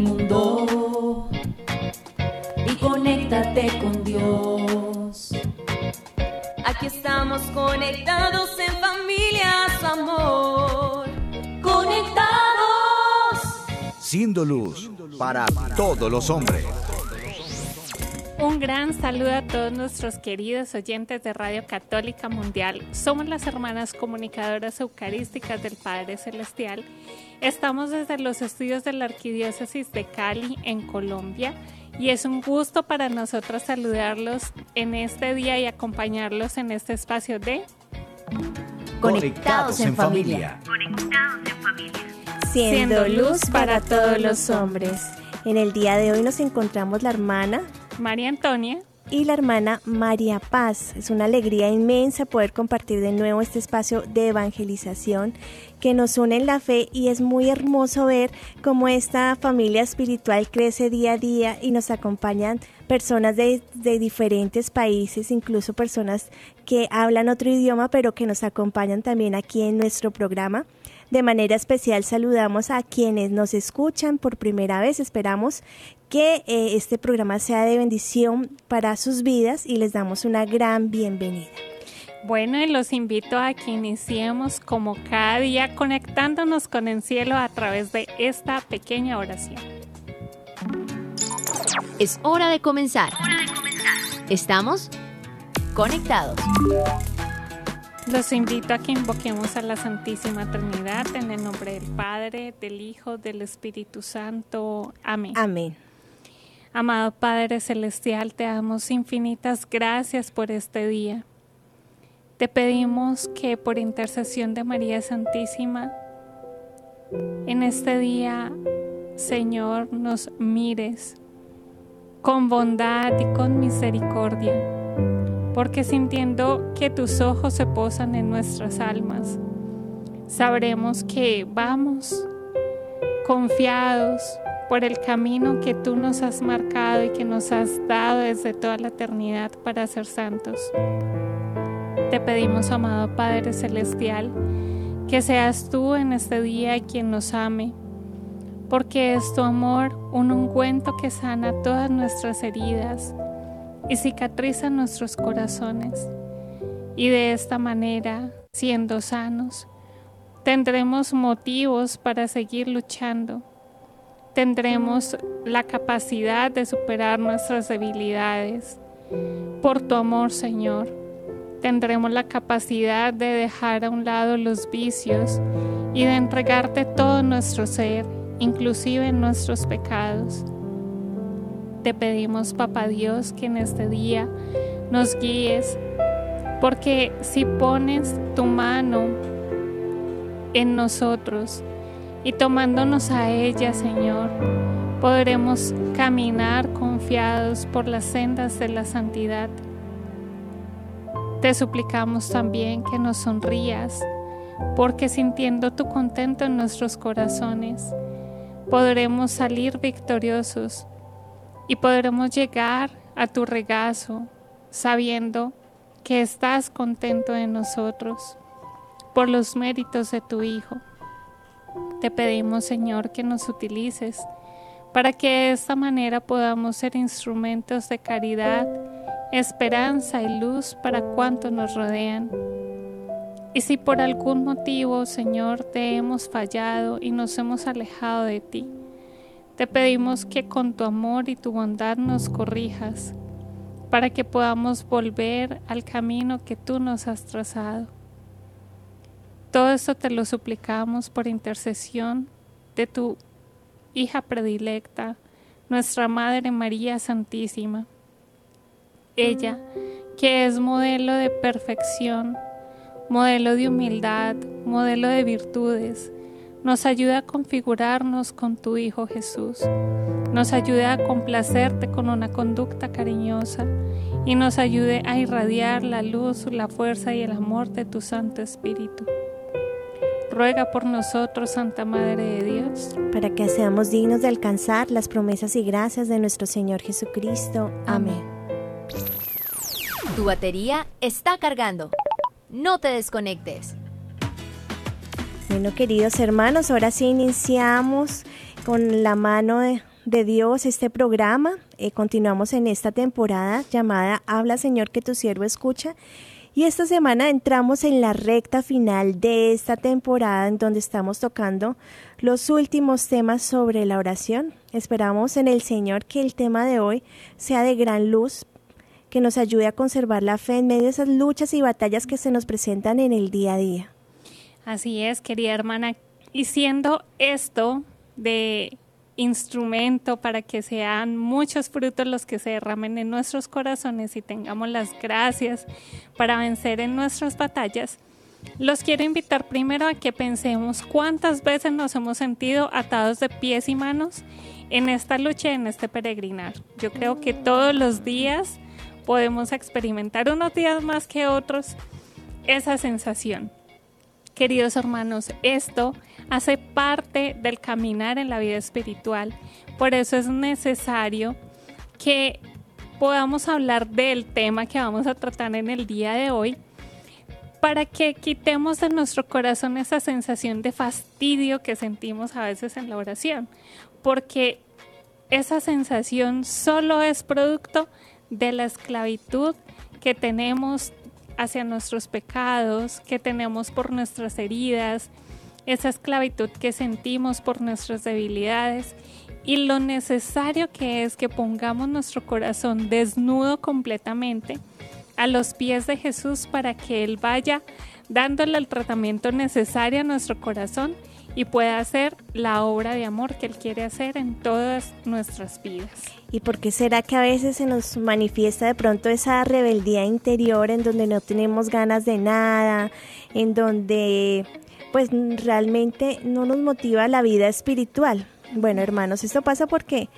mundo y conéctate con Dios. Aquí estamos conectados en familia, su amor. Conectados. Siendo luz para todos los hombres. Un gran saludo a todos nuestros queridos oyentes de Radio Católica Mundial. Somos las hermanas comunicadoras eucarísticas del Padre Celestial. Estamos desde los estudios de la Arquidiócesis de Cali, en Colombia, y es un gusto para nosotros saludarlos en este día y acompañarlos en este espacio de Conectados en familia. Siendo luz para todos los hombres. En el día de hoy nos encontramos la hermana María Antonia y la hermana María Paz. Es una alegría inmensa poder compartir de nuevo este espacio de evangelización que nos une en la fe y es muy hermoso ver cómo esta familia espiritual crece día a día y nos acompañan personas de, de diferentes países, incluso personas que hablan otro idioma, pero que nos acompañan también aquí en nuestro programa. De manera especial saludamos a quienes nos escuchan por primera vez. Esperamos que eh, este programa sea de bendición para sus vidas y les damos una gran bienvenida. Bueno, y los invito a que iniciemos como cada día conectándonos con el cielo a través de esta pequeña oración. Es hora de comenzar. Estamos conectados. Los invito a que invoquemos a la Santísima Trinidad en el nombre del Padre, del Hijo, del Espíritu Santo. Amén. Amén. Amado Padre Celestial, te damos infinitas gracias por este día. Te pedimos que por intercesión de María Santísima, en este día, Señor, nos mires con bondad y con misericordia, porque sintiendo que tus ojos se posan en nuestras almas, sabremos que vamos confiados por el camino que tú nos has marcado y que nos has dado desde toda la eternidad para ser santos. Te pedimos, amado Padre Celestial, que seas tú en este día quien nos ame, porque es tu amor un ungüento que sana todas nuestras heridas y cicatriza nuestros corazones. Y de esta manera, siendo sanos, tendremos motivos para seguir luchando. Tendremos la capacidad de superar nuestras debilidades. Por tu amor, Señor, tendremos la capacidad de dejar a un lado los vicios y de entregarte todo nuestro ser, inclusive nuestros pecados. Te pedimos, Papá Dios, que en este día nos guíes, porque si pones tu mano en nosotros y tomándonos a ella, Señor, podremos caminar confiados por las sendas de la santidad. Te suplicamos también que nos sonrías, porque sintiendo tu contento en nuestros corazones, podremos salir victoriosos y podremos llegar a tu regazo sabiendo que estás contento de nosotros por los méritos de tu Hijo. Te pedimos, Señor, que nos utilices para que de esta manera podamos ser instrumentos de caridad, esperanza y luz para cuantos nos rodean. Y si por algún motivo, Señor, te hemos fallado y nos hemos alejado de ti, te pedimos que con tu amor y tu bondad nos corrijas, para que podamos volver al camino que tú nos has trazado. Todo esto te lo suplicamos por intercesión de tu hija predilecta, nuestra Madre María Santísima. Ella, que es modelo de perfección, modelo de humildad, modelo de virtudes, nos ayuda a configurarnos con tu Hijo Jesús, nos ayude a complacerte con una conducta cariñosa y nos ayude a irradiar la luz, la fuerza y el amor de tu Santo Espíritu. Ruega por nosotros, Santa Madre de Dios, para que seamos dignos de alcanzar las promesas y gracias de nuestro Señor Jesucristo. Amén. Tu batería está cargando. No te desconectes. Bueno, queridos hermanos, ahora sí iniciamos con la mano de, de Dios este programa. Eh, continuamos en esta temporada llamada Habla Señor que tu siervo escucha. Y esta semana entramos en la recta final de esta temporada en donde estamos tocando los últimos temas sobre la oración. Esperamos en el Señor que el tema de hoy sea de gran luz, que nos ayude a conservar la fe en medio de esas luchas y batallas que se nos presentan en el día a día. Así es, querida hermana. Y siendo esto de instrumento para que sean muchos frutos los que se derramen en nuestros corazones y tengamos las gracias para vencer en nuestras batallas, los quiero invitar primero a que pensemos cuántas veces nos hemos sentido atados de pies y manos en esta lucha, en este peregrinar. Yo creo que todos los días podemos experimentar unos días más que otros esa sensación. Queridos hermanos, esto hace parte del caminar en la vida espiritual. Por eso es necesario que podamos hablar del tema que vamos a tratar en el día de hoy para que quitemos de nuestro corazón esa sensación de fastidio que sentimos a veces en la oración, porque esa sensación solo es producto de la esclavitud que tenemos hacia nuestros pecados, que tenemos por nuestras heridas, esa esclavitud que sentimos por nuestras debilidades y lo necesario que es que pongamos nuestro corazón desnudo completamente a los pies de Jesús para que Él vaya dándole el tratamiento necesario a nuestro corazón y pueda hacer la obra de amor que Él quiere hacer en todas nuestras vidas. ¿Y por qué será que a veces se nos manifiesta de pronto esa rebeldía interior en donde no tenemos ganas de nada, en donde pues realmente no nos motiva la vida espiritual. Bueno, hermanos, esto pasa porque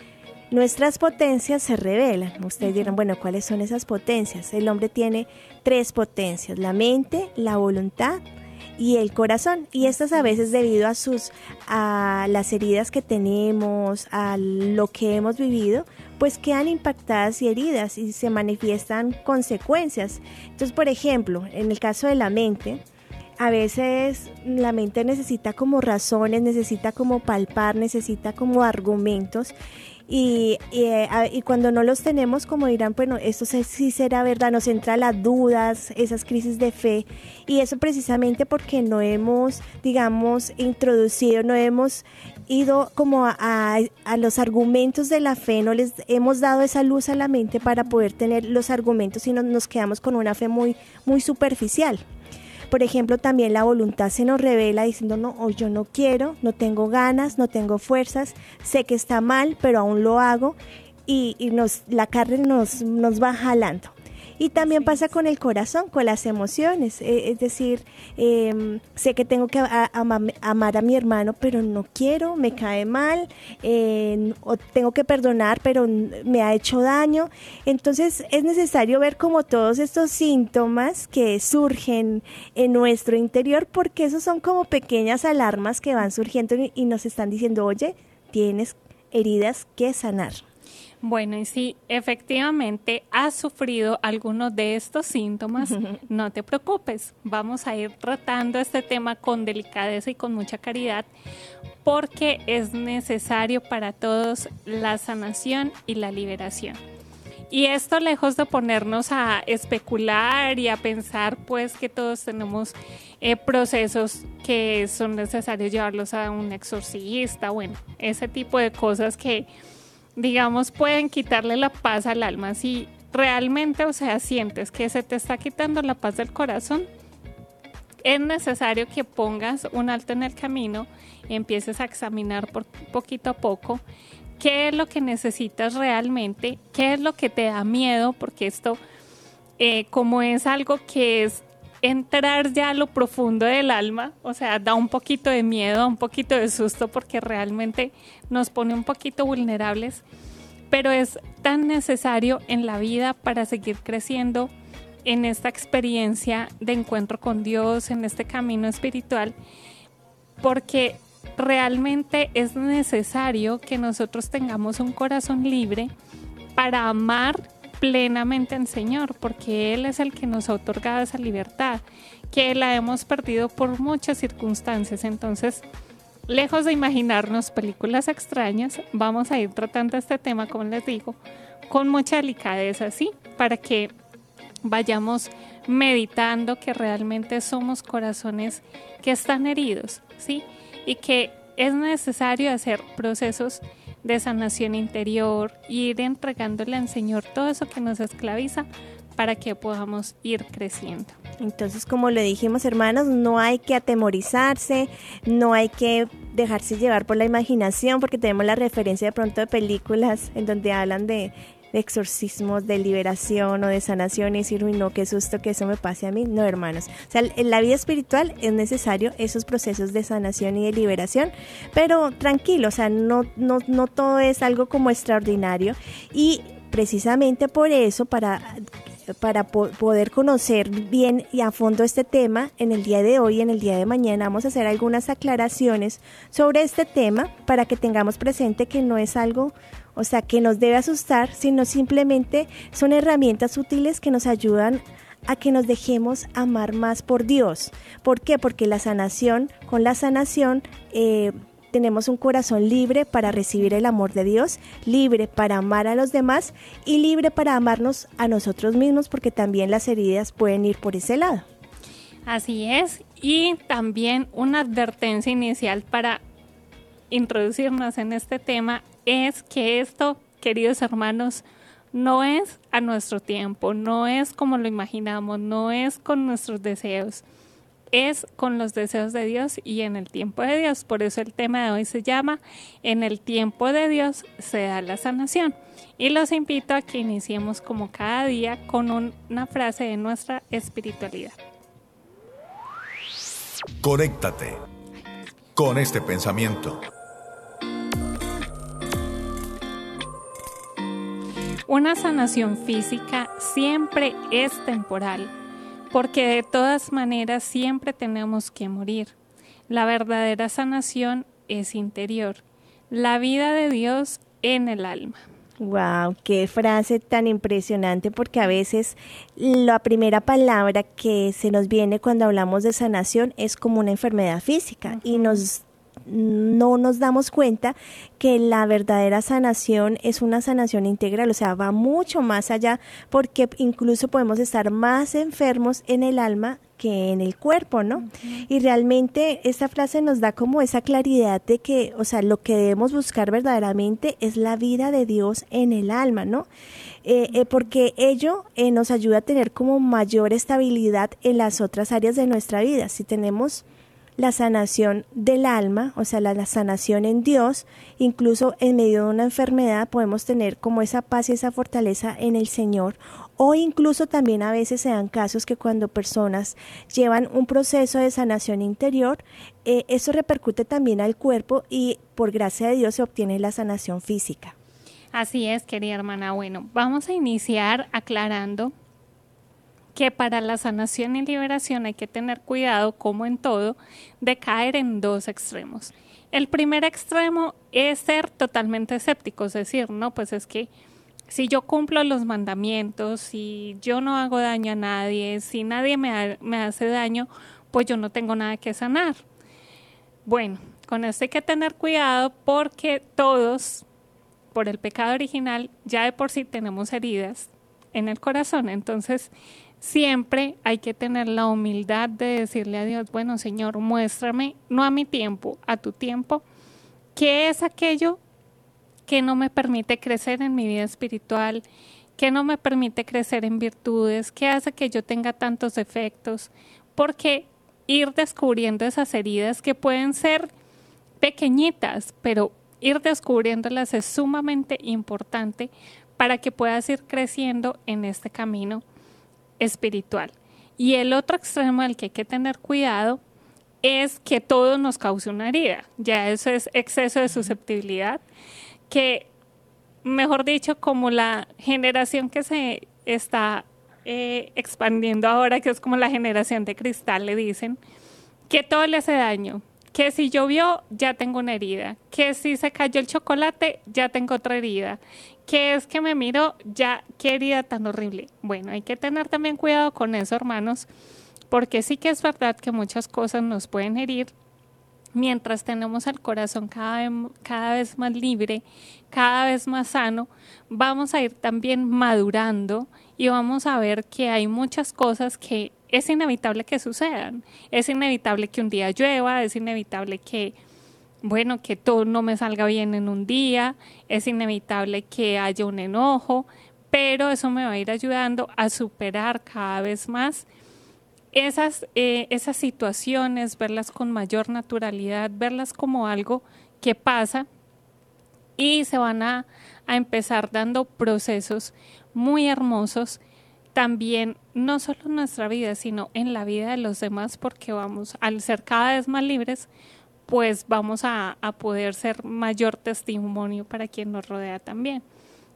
nuestras potencias se revelan. Ustedes dirán, bueno, ¿cuáles son esas potencias? El hombre tiene tres potencias, la mente, la voluntad y el corazón. Y estas a veces debido a sus a las heridas que tenemos, a lo que hemos vivido, pues quedan impactadas y heridas y se manifiestan consecuencias. Entonces, por ejemplo, en el caso de la mente, a veces la mente necesita como razones, necesita como palpar, necesita como argumentos. Y, eh, y, cuando no los tenemos, como dirán, bueno, esto sí será verdad, nos entra las dudas, esas crisis de fe. Y eso precisamente porque no hemos, digamos, introducido, no hemos ido como a, a, los argumentos de la fe, no les hemos dado esa luz a la mente para poder tener los argumentos y no, nos quedamos con una fe muy, muy superficial. Por ejemplo, también la voluntad se nos revela diciendo, no, yo no quiero, no tengo ganas, no tengo fuerzas, sé que está mal, pero aún lo hago y, nos, la carne nos, nos va jalando. Y también pasa con el corazón, con las emociones. E, es decir, em, sé que tengo que amar a mi hermano, pero no quiero, me cae mal, o tengo que perdonar, pero me ha hecho daño. Entonces es necesario ver como todos estos síntomas que surgen en nuestro interior, porque esos son como pequeñas alarmas que van surgiendo y nos están diciendo, oye, tienes heridas que sanar. Bueno, y si efectivamente has sufrido alguno de estos síntomas, no te preocupes. Vamos a ir tratando este tema con delicadeza y con mucha caridad porque es necesario para todos la sanación y la liberación. Y esto lejos de ponernos a especular y a pensar pues que todos tenemos eh, procesos que son necesarios llevarlos a un exorcista, bueno, ese tipo de cosas que digamos, pueden quitarle la paz al alma. Si realmente, o sea, sientes que se te está quitando la paz del corazón, es necesario que pongas un alto en el camino y empieces a examinar por poquito a poco qué es lo que necesitas realmente, qué es lo que te da miedo, porque esto, eh, como es algo que es entrar ya a lo profundo del alma, o sea, da un poquito de miedo, un poquito de susto porque realmente nos pone un poquito vulnerables, pero es tan necesario en la vida para seguir creciendo en esta experiencia de encuentro con Dios, en este camino espiritual, porque realmente es necesario que nosotros tengamos un corazón libre para amar plenamente al Señor, porque Él es el que nos ha otorgado esa libertad, que la hemos perdido por muchas circunstancias. Entonces, lejos de imaginarnos películas extrañas, vamos a ir tratando este tema, como les digo, con mucha delicadeza, ¿sí? Para que vayamos meditando que realmente somos corazones que están heridos, ¿sí? Y que es necesario hacer procesos de sanación interior ir entregándole al Señor todo eso que nos esclaviza para que podamos ir creciendo. Entonces, como le dijimos, hermanos, no hay que atemorizarse, no hay que dejarse llevar por la imaginación, porque tenemos la referencia de pronto de películas en donde hablan de, exorcismos, de liberación o de sanación y decir, uy, no, qué susto que eso me pase a mí. No, hermanos. O sea, en la vida espiritual es necesario esos procesos de sanación y de liberación, pero tranquilo, o sea, no, no, no todo es algo como extraordinario y precisamente por eso, para para poder conocer bien y a fondo este tema, en el día de hoy y en el día de mañana vamos a hacer algunas aclaraciones sobre este tema para que tengamos presente que no es algo, o sea, que nos debe asustar, sino simplemente son herramientas útiles que nos ayudan a que nos dejemos amar más por Dios. ¿Por qué? Porque la sanación, con la sanación, eh, tenemos un corazón libre para recibir el amor de Dios, libre para amar a los demás y libre para amarnos a nosotros mismos porque también las heridas pueden ir por ese lado. Así es, y también una advertencia inicial para introducirnos en este tema es que esto, queridos hermanos, no es a nuestro tiempo, no es como lo imaginamos, no es con nuestros deseos es con los deseos de Dios y en el tiempo de Dios. Por eso el tema de hoy se llama En el tiempo de Dios se da la sanación. Y los invito a que iniciemos como cada día con una frase de nuestra espiritualidad. Conéctate con este pensamiento. Una sanación física siempre es temporal porque de todas maneras siempre tenemos que morir. La verdadera sanación es interior, la vida de Dios en el alma. Wow, qué frase tan impresionante porque a veces la primera palabra que se nos viene cuando hablamos de sanación es como una enfermedad física y nos no nos damos cuenta que la verdadera sanación es una sanación integral, o sea, va mucho más allá porque incluso podemos estar más enfermos en el alma que en el cuerpo, ¿no? Y realmente esta frase nos da como esa claridad de que, o sea, lo que debemos buscar verdaderamente es la vida de Dios en el alma, ¿no? Eh, eh, porque ello eh, nos ayuda a tener como mayor estabilidad en las otras áreas de nuestra vida. Si tenemos la sanación del alma, o sea, la, sanación en Dios, incluso en medio de una enfermedad podemos tener como esa paz y esa fortaleza en el Señor. O incluso también a veces se dan casos que cuando personas llevan un proceso de sanación interior, eh, eso repercute también al cuerpo y por gracia de Dios se obtiene la sanación física. Así es, querida hermana. Bueno, vamos a iniciar aclarando que para la sanación y liberación hay que tener cuidado, como en todo, de caer en dos extremos. El primer extremo es ser totalmente escéptico, es decir, no, pues es que si yo cumplo los mandamientos, si yo no hago daño a nadie, si nadie me, me hace daño, pues yo no tengo nada que sanar. Bueno, con esto hay que tener cuidado porque todos, por el pecado original, ya de por sí tenemos heridas en el corazón. Entonces, siempre hay que tener la humildad de decirle a Dios, bueno Señor, muéstrame, no a mi tiempo, a tu tiempo, qué es aquello que no me permite crecer en mi vida espiritual, que no me permite crecer en virtudes, qué hace que yo tenga tantos defectos, porque ir descubriendo esas heridas que pueden ser pequeñitas, pero ir descubriéndolas es sumamente importante para que puedas ir creciendo en este camino espiritual. Y el otro extremo al que hay que tener cuidado es que todo nos cause una herida. Ya eso es exceso de susceptibilidad, que, mejor dicho, como la generación que se está eh, expandiendo ahora, que es como la generación de cristal, le dicen, que todo le hace daño, que si llovió ya tengo una herida, que si se cayó el chocolate ya tengo otra herida, que es que me miro ya qué herida tan horrible. Bueno, hay que tener también cuidado con eso, hermanos, porque sí que es verdad que muchas cosas nos pueden herir mientras tenemos el corazón cada vez, cada vez más libre, cada vez más sano, vamos a ir también madurando y vamos a ver que hay muchas cosas que es inevitable que sucedan. Es inevitable que un día llueva, es inevitable que, bueno, que todo no me salga bien en un día, es inevitable que haya un enojo, pero eso me va a ir ayudando a superar cada vez más esas, eh, esas situaciones, verlas con mayor naturalidad, verlas como algo que pasa y se van a, a empezar dando procesos muy hermosos también no solo en nuestra vida, sino en la vida de los demás, porque vamos, al ser cada vez más libres, pues vamos a, a poder ser mayor testimonio para quien nos rodea también.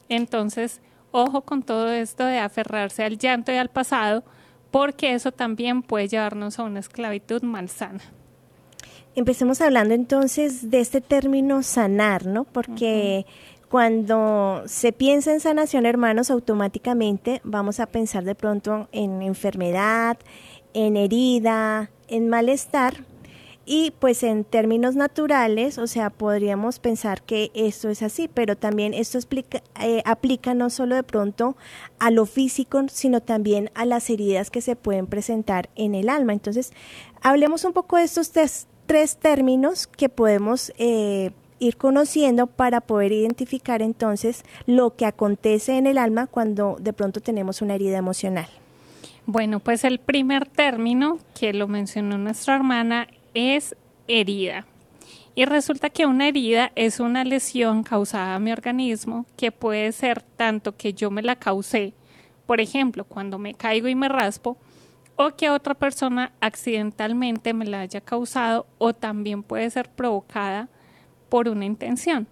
Entonces, ojo con todo esto de aferrarse al llanto y al pasado, porque eso también puede llevarnos a una esclavitud malsana. Empecemos hablando entonces de este término sanar, ¿no? Porque cuando se piensa en sanación, hermanos, automáticamente vamos a pensar de pronto en enfermedad, en herida, en malestar. Y pues en términos naturales, o sea, podríamos pensar que esto es así, pero también esto explica, eh, aplica no solo de pronto a lo físico, sino también a las heridas que se pueden presentar en el alma. Entonces, hablemos un poco de estos tres, tres términos que podemos eh, ir conociendo para poder identificar entonces lo que acontece en el alma cuando de pronto tenemos una herida emocional. Bueno, pues el primer término que lo mencionó nuestra hermana es herida. Y resulta que una herida es una lesión causada a mi organismo que puede ser tanto que yo me la causé, por ejemplo, cuando me caigo y me raspo, o que otra persona accidentalmente me la haya causado, o también puede ser provocada por una intención.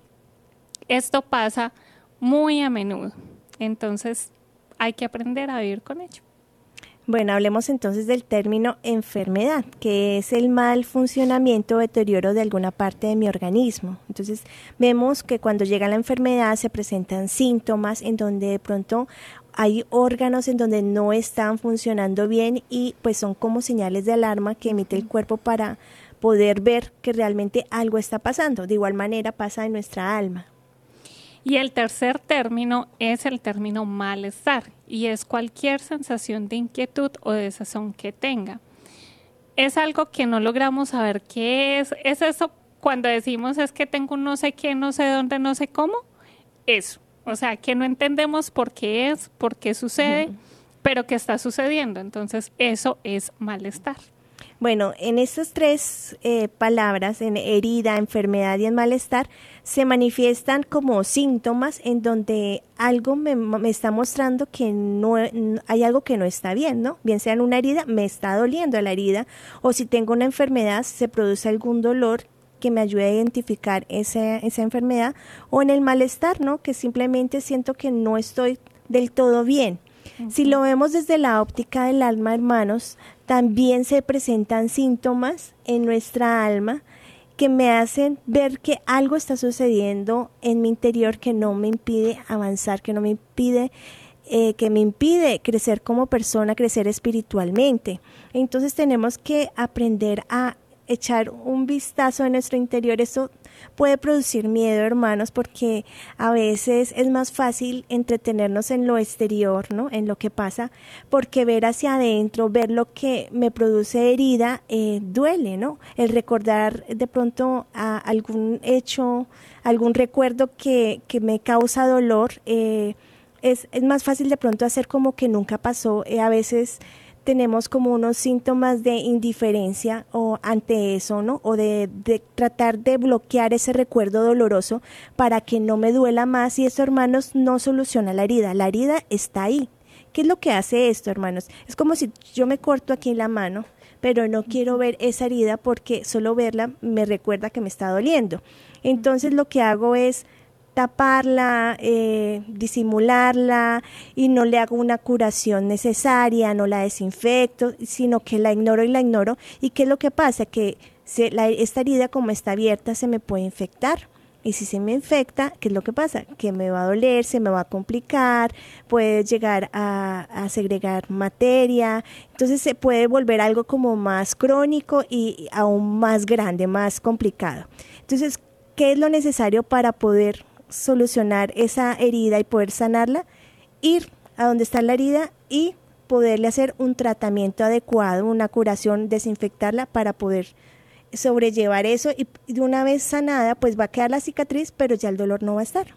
Esto pasa muy a menudo, entonces hay que aprender a vivir con ello. Bueno, hablemos entonces del término enfermedad, que es el mal funcionamiento o deterioro de alguna parte de mi organismo. Entonces, vemos que cuando llega la enfermedad se presentan síntomas en donde de pronto hay órganos en donde no están funcionando bien y pues son como señales de alarma que emite el cuerpo para poder ver que realmente algo está pasando. De igual manera pasa en nuestra alma. Y el tercer término es el término malestar y es cualquier sensación de inquietud o desazón que tenga. Es algo que no logramos saber qué es. Es eso cuando decimos es que tengo un no sé qué, no sé dónde, no sé cómo. Eso. O sea, que no entendemos por qué es, por qué sucede, pero que está sucediendo. Entonces, eso es malestar. Bueno, en estas tres eh, palabras, en herida, enfermedad y en malestar, se manifiestan como síntomas en donde algo me, está mostrando que no hay algo que no está bien, ¿no? Bien sea en una herida, me está doliendo la herida, o si tengo una enfermedad, se produce algún dolor que me ayude a identificar esa, esa enfermedad, o en el malestar, ¿no? Que simplemente siento que no estoy del todo bien. Si lo vemos desde la óptica del alma, hermanos, también se presentan síntomas en nuestra alma que me hacen ver que algo está sucediendo en mi interior que no me impide avanzar, que no me impide eh, que me impide crecer como persona, crecer espiritualmente. Entonces tenemos que aprender a echar un vistazo en nuestro interior. Eso puede producir miedo, hermanos, porque a veces es más fácil entretenernos en lo exterior, ¿no? En lo que pasa, porque ver hacia adentro, ver lo que me produce herida, eh, duele, ¿no? El recordar de pronto a algún hecho, algún recuerdo que, que me causa dolor, eh, es, es, más fácil de pronto hacer como que nunca pasó. Eh, a veces tenemos como unos síntomas de indiferencia o ante eso, ¿no? O de, de, tratar de bloquear ese recuerdo doloroso para que no me duela más y eso, hermanos, no soluciona la herida. La herida está ahí. ¿Qué es lo que hace esto, hermanos? Es como si yo me corto aquí la mano, pero no quiero ver esa herida porque solo verla me recuerda que me está doliendo. Entonces lo que hago es taparla, eh, disimularla y no le hago una curación necesaria, no la desinfecto, sino que la ignoro y la ignoro. ¿Y qué es lo que pasa? Que esta herida como está abierta se me puede infectar Y si se me infecta, ¿qué es lo que pasa? Que me va a doler, se me va a complicar, puede llegar a, a, segregar materia, entonces se puede volver algo como más crónico y aún más grande, más complicado. Entonces, ¿qué es lo necesario para poder solucionar esa herida y poder sanarla? Ir a donde está la herida y poderle hacer un tratamiento adecuado, una curación, desinfectarla para poder sobrellevar eso y de una vez sanada, pues va a quedar la cicatriz, pero ya el dolor no va a estar.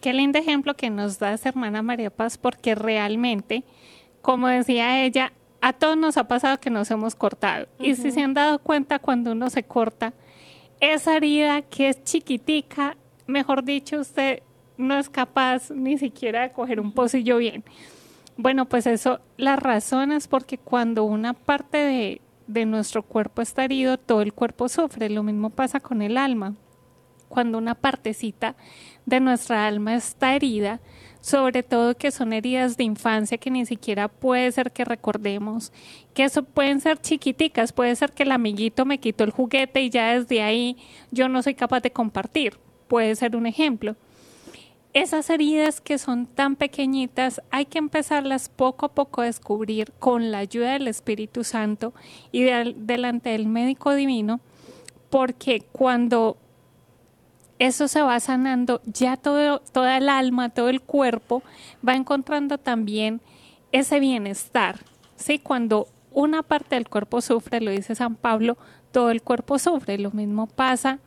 Qué lindo ejemplo que nos da esa hermana María Paz, porque realmente, como decía ella, a todos nos ha pasado que nos hemos cortado. Y si se han dado cuenta cuando uno se corta, esa herida que es chiquitica, mejor dicho, usted no es capaz ni siquiera de coger un pocillo bien. Bueno, pues eso, la razón es porque cuando una parte de, de nuestro cuerpo está herido, todo el cuerpo sufre. Lo mismo pasa con el alma. Cuando una partecita de nuestra alma está herida, sobre todo que son heridas de infancia que ni siquiera puede ser que recordemos, que eso pueden ser chiquiticas, puede ser que el amiguito me quitó el juguete y ya desde ahí yo no soy capaz de compartir, puede ser un ejemplo esas heridas que son tan pequeñitas hay que empezarlas poco a poco a descubrir con la ayuda del Espíritu Santo y delante del médico divino, porque cuando eso se va sanando, ya todo, toda el alma, todo el cuerpo va encontrando también ese bienestar. ¿sí? Cuando una parte del cuerpo sufre, lo dice San Pablo, todo el cuerpo sufre. Lo mismo pasa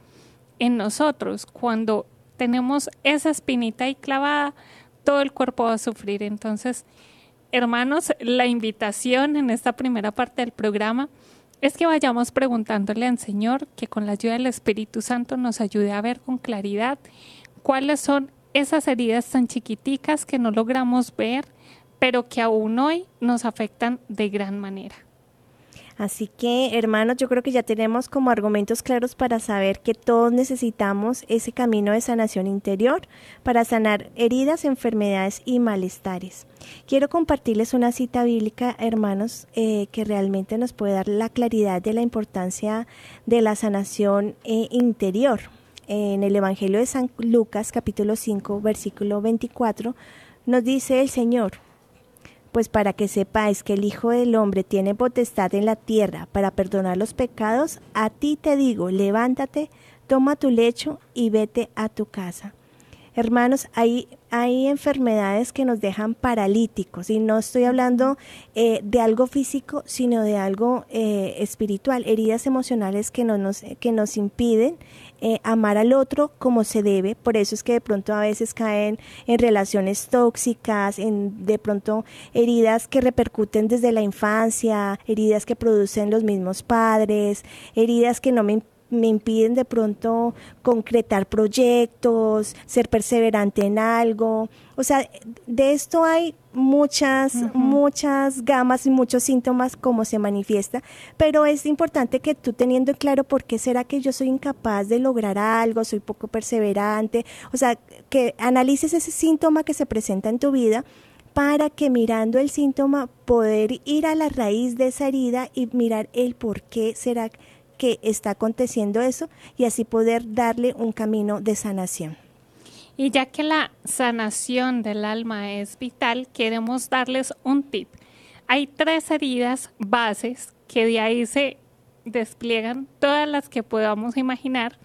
en nosotros. Cuando tenemos esa espinita ahí clavada, todo el cuerpo va a sufrir. Entonces, hermanos, la invitación en esta primera parte del programa es que vayamos preguntándole al Señor que con la ayuda del Espíritu Santo nos ayude a ver con claridad cuáles son esas heridas tan chiquiticas que no logramos ver, pero que aún hoy nos afectan de gran manera. Así que, hermanos, yo creo que ya tenemos como argumentos claros para saber que todos necesitamos ese camino de sanación interior para sanar heridas, enfermedades y malestares. Quiero compartirles una cita bíblica, hermanos, eh, que realmente nos puede dar la claridad de la importancia de la sanación eh, interior. En el Evangelio de San Lucas, capítulo 5, versículo 24, nos dice el Señor, pues para que sepáis que el Hijo del Hombre tiene potestad en la tierra para perdonar los pecados, a ti te digo, levántate, toma tu lecho y vete a tu casa. Hermanos, hay, hay enfermedades que nos dejan paralíticos y no estoy hablando eh, de algo físico, sino de algo eh, espiritual, heridas emocionales que, no nos, que nos impiden eh, amar al otro como se debe, por eso es que de pronto a veces caen en relaciones tóxicas, en de pronto heridas que repercuten desde la infancia, heridas que producen los mismos padres, heridas que no me me impiden de pronto concretar proyectos, ser perseverante en algo. O sea, de esto hay muchas, muchas gamas y muchos síntomas como se manifiesta, pero es importante que tú teniendo claro por qué será que yo soy incapaz de lograr algo, soy poco perseverante, o sea, que analices ese síntoma que se presenta en tu vida para que mirando el síntoma poder ir a la raíz de esa herida y mirar el por qué será que está aconteciendo eso y así poder darle un camino de sanación. Y ya que la sanación del alma es vital, queremos darles un tip. Hay tres heridas bases que de ahí se despliegan todas las que podamos imaginar,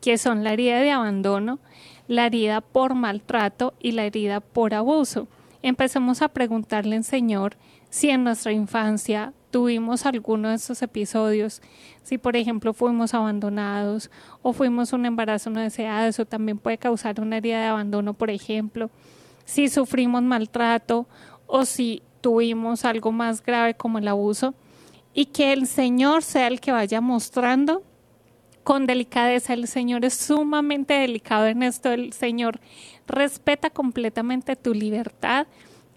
que son la herida de abandono, la herida por maltrato y la herida por abuso. Empecemos a preguntarle al Señor si en nuestra infancia tuvimos alguno de estos episodios, si por ejemplo fuimos abandonados o fuimos un embarazo no deseado, eso también puede causar una herida de abandono, por ejemplo, si sufrimos maltrato o si tuvimos algo más grave como el abuso, y que el Señor sea el que vaya mostrando con delicadeza. El Señor es sumamente delicado en esto. El Señor respeta completamente tu libertad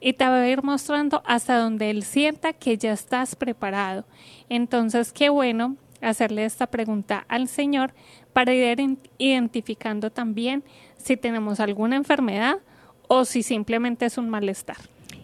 y te va a ir mostrando hasta donde él sienta que ya estás preparado. Entonces, qué bueno hacerle esta pregunta al Señor para ir identificando también si tenemos alguna enfermedad o si simplemente es un malestar.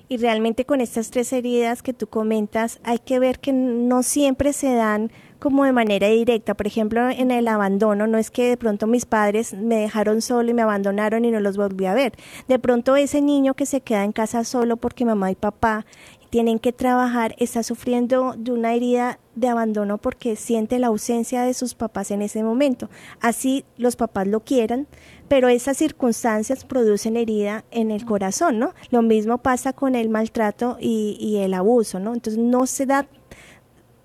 Y realmente con estas tres heridas que tú comentas, hay que ver que no siempre se dan como de manera directa. Por ejemplo, en el abandono, no es que de pronto mis padres me dejaron solo y me abandonaron y no los volví a ver. De pronto ese niño que se queda en casa solo porque mamá y papá tienen que trabajar, está sufriendo de una herida de abandono porque siente la ausencia de sus papás en ese momento. Así los papás lo quieran, pero esas circunstancias producen herida en el corazón, ¿no? Lo mismo pasa con el maltrato y, y el abuso, ¿no? Entonces no se da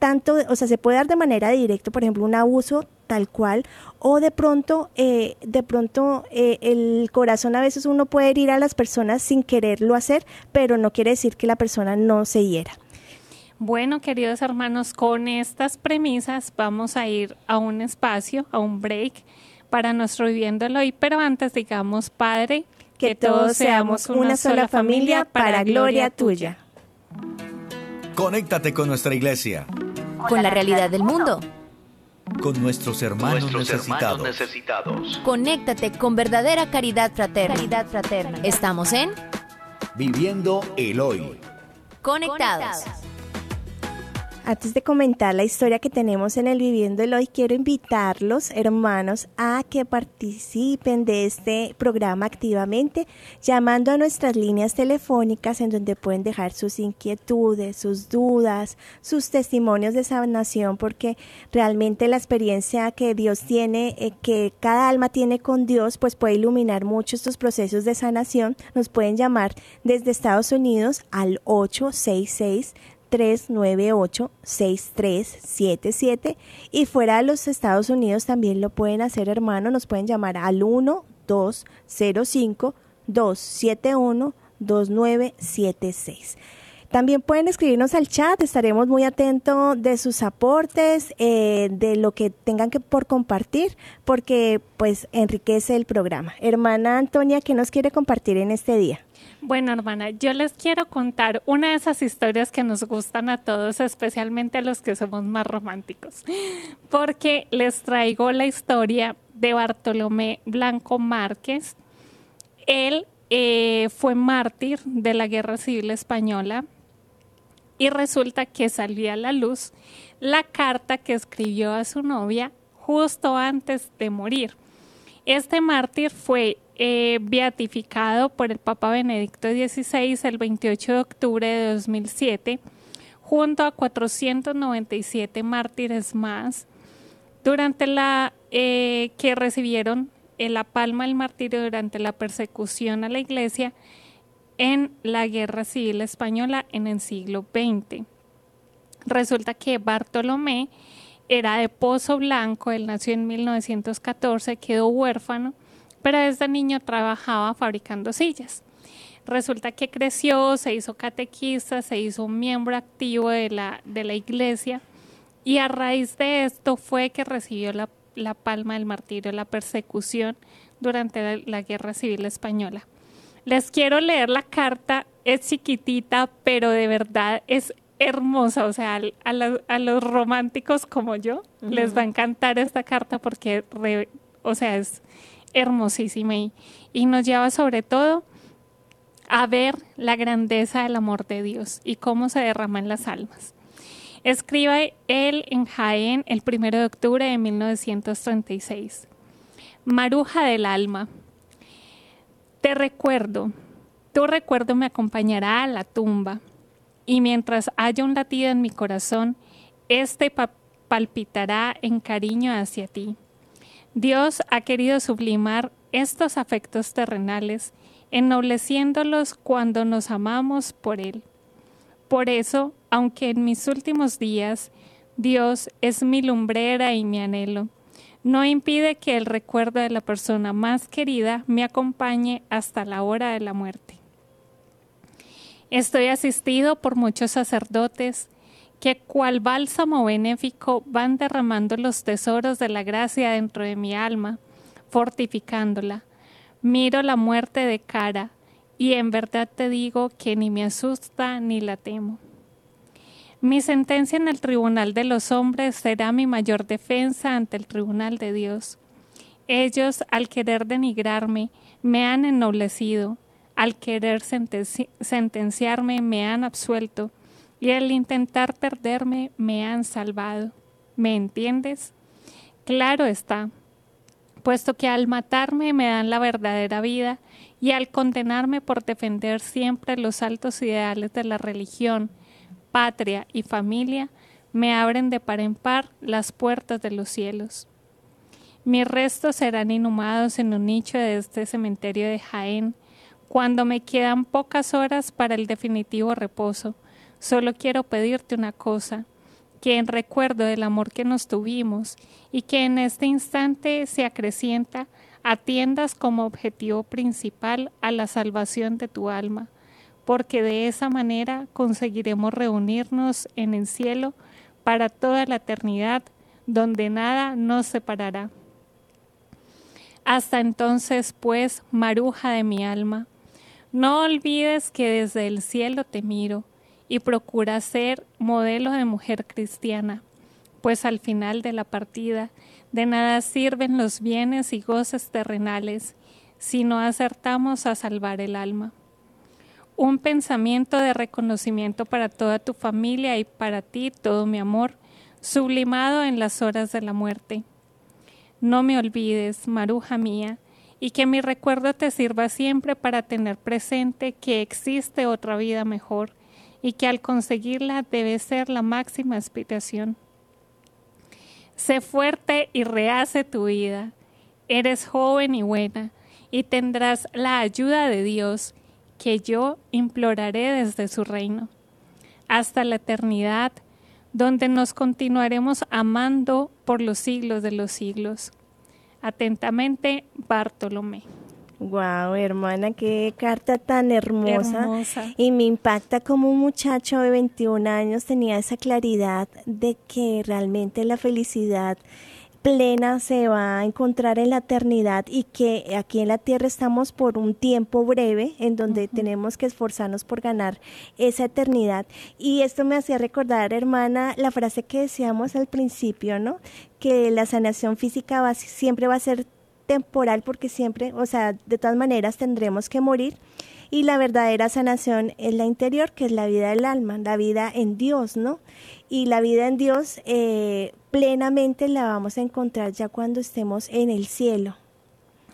tanto, o sea, se puede dar de manera directa, por ejemplo, un abuso tal cual, o de pronto, eh, de pronto eh, el corazón a veces uno puede herir a las personas sin quererlo hacer, pero no quiere decir que la persona no se hiera. Bueno, queridos hermanos, con estas premisas vamos a ir a un espacio, a un break para nuestro viviéndolo hoy, pero antes digamos, Padre, que, todos seamos una, sola familia para gloria tuya. Conéctate con nuestra iglesia con la realidad del mundo. Con nuestros hermanos, Nuestros necesitados. hermanos necesitados. Conéctate con verdadera caridad fraterna. Caridad fraterna. Estamos en Viviendo el hoy. Conectados. Antes de comentar la historia que tenemos en el Viviendo el Hoy, quiero invitarlos, hermanos, a que participen de este programa activamente, llamando a nuestras líneas telefónicas en donde pueden dejar sus inquietudes, sus dudas, sus testimonios de sanación, porque realmente la experiencia que Dios tiene, eh, que cada alma tiene con Dios, pues puede iluminar mucho estos procesos de sanación. Nos pueden llamar desde Estados Unidos al 866 398-6377 y fuera de los Estados Unidos también lo pueden hacer hermano, nos pueden llamar al 1-205-271-2976. También pueden escribirnos al chat, estaremos muy atentos de sus aportes, eh, de lo que tengan que por compartir, porque pues enriquece el programa. Hermana Antonia, ¿qué nos quiere compartir en este día? Bueno, hermana, yo les quiero contar una de esas historias que nos gustan a todos, especialmente a los que somos más románticos, porque les traigo la historia de Bartolomé Blanco Márquez. Él eh, fue mártir de la Guerra Civil Española y resulta que salía a la luz la carta que escribió a su novia justo antes de morir. Este mártir fue eh, beatificado por el Papa Benedicto XVI el 28 de octubre de 2007, junto a 497 mártires más, durante la eh, que recibieron la palma del martirio durante la persecución a la Iglesia en la Guerra Civil Española en el siglo XX. Resulta que Bartolomé era de Pozo Blanco, él nació en 1914, quedó huérfano, pero desde niño trabajaba fabricando sillas. Resulta que creció, se hizo catequista, se hizo un miembro activo de la, de la iglesia y a raíz de esto fue que recibió la, la palma del martirio, la persecución durante la, la Guerra Civil Española. Les quiero leer la carta, es chiquitita, pero de verdad es hermosa, o sea, a, la, a los románticos como yo uh -huh. les va a encantar esta carta porque, re, o sea, es hermosísima y, nos lleva sobre todo a ver la grandeza del amor de Dios y cómo se derrama en las almas. Escribe él en Jaén el 1 de octubre de 1936. Maruja del alma, te recuerdo, tu recuerdo me acompañará a la tumba, y mientras haya un latido en mi corazón, pa palpitará en cariño hacia ti. Dios ha querido sublimar estos afectos terrenales, ennobleciéndolos cuando nos amamos por Él. Por eso, aunque en mis últimos días Dios es mi lumbrera y mi anhelo, no impide que el recuerdo de la persona más querida me acompañe hasta la hora de la muerte. Estoy asistido por muchos sacerdotes que cual bálsamo benéfico van derramando los tesoros de la gracia dentro de mi alma, fortificándola. Miro la muerte de cara y en verdad te digo que ni me asusta ni la temo. Mi sentencia en el tribunal de los hombres será mi mayor defensa ante el tribunal de Dios. Ellos, al querer denigrarme, me han ennoblecido, al querer sentenci sentenciarme, me han absuelto, y al intentar perderme, me han salvado. ¿Me entiendes? Claro está, puesto que al matarme me dan la verdadera vida y al condenarme por defender siempre los altos ideales de la religión, patria y familia, me abren de par en par las puertas de los cielos. Mis restos serán inhumados en un nicho de este cementerio de Jaén, cuando me quedan pocas horas para el definitivo reposo. Solo quiero pedirte una cosa, que en recuerdo del amor que nos tuvimos y que en este instante se acrecienta, atiendas como objetivo principal a la salvación de tu alma, porque de esa manera conseguiremos reunirnos en el cielo para toda la eternidad, donde nada nos separará. Hasta entonces, pues, maruja de mi alma, no olvides que desde el cielo te miro, y procura ser modelo de mujer cristiana, pues al final de la partida de nada sirven los bienes y goces terrenales si no acertamos a salvar el alma. Un pensamiento de reconocimiento para toda tu familia y para ti todo mi amor, sublimado en las horas de la muerte. No me olvides, maruja mía, y que mi recuerdo te sirva siempre para tener presente que existe otra vida mejor y que al conseguirla debe ser la máxima aspiración. Sé fuerte y rehace tu vida. Eres joven y buena y tendrás la ayuda de Dios que yo imploraré desde su reino. Hasta la eternidad, donde nos continuaremos amando por los siglos de los siglos. Atentamente, Bartolomé. Wow, hermana, qué carta tan hermosa. Y me impacta como un muchacho de 21 años tenía esa claridad de que realmente la felicidad plena se va a encontrar en la eternidad y que aquí en la tierra estamos por un tiempo breve en donde tenemos que esforzarnos por ganar esa eternidad. Y esto me hacía recordar, hermana, la frase que decíamos al principio, ¿no? Que la sanación física va, siempre va a ser temporal porque siempre, o sea, de todas maneras tendremos que morir y la verdadera sanación es la interior, que es la vida del alma, la vida en Dios, ¿no? Y la vida en Dios eh, plenamente la vamos a encontrar ya cuando estemos en el cielo.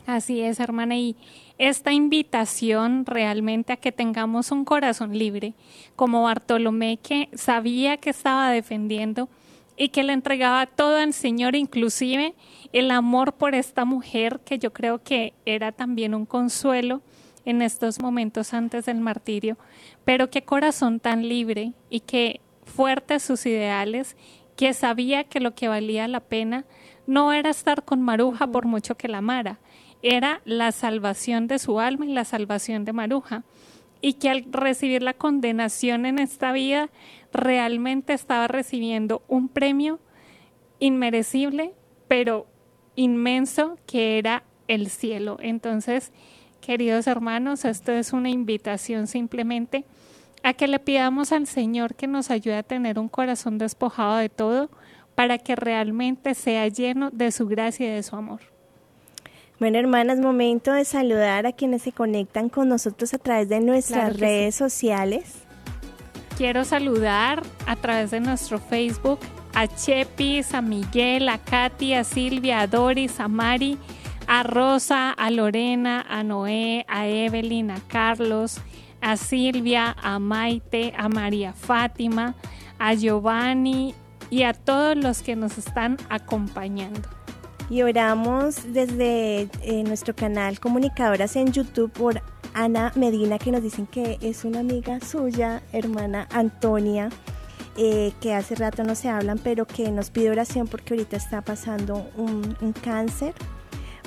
Así es, hermana, y esta invitación realmente a que tengamos un corazón libre, como Bartolomé que sabía que estaba defendiendo y que le entregaba todo al Señor, inclusive el amor por esta mujer, que yo creo que era también un consuelo en estos momentos antes del martirio, pero qué corazón tan libre y qué fuertes sus ideales, que sabía que lo que valía la pena no era estar con Maruja por mucho que la amara, era la salvación de su alma y la salvación de Maruja y que al recibir la condenación en esta vida realmente estaba recibiendo un premio inmerecible, pero inmenso que era el cielo. Entonces, queridos hermanos, esto es una invitación simplemente a que le pidamos al Señor que nos ayude a tener un corazón despojado de todo para que realmente sea lleno de su gracia y de su amor. Bueno, hermanas, momento de saludar a quienes se conectan con nosotros a través de nuestras redes sociales. Quiero saludar a través de nuestro Facebook a Chepis, a Miguel, a Katy, a Silvia, a Doris, a Mari, a Rosa, a Lorena, a Noé, a Evelyn, a Carlos, a Silvia, a Maite, a María Fátima, a Giovanni y a todos los que nos están acompañando. Y oramos desde eh, nuestro canal Comunicadoras en YouTube por Ana Medina, que nos dicen que es una amiga suya, hermana Antonia, eh, que hace rato no se hablan, pero que nos pide oración porque ahorita está pasando un, cáncer.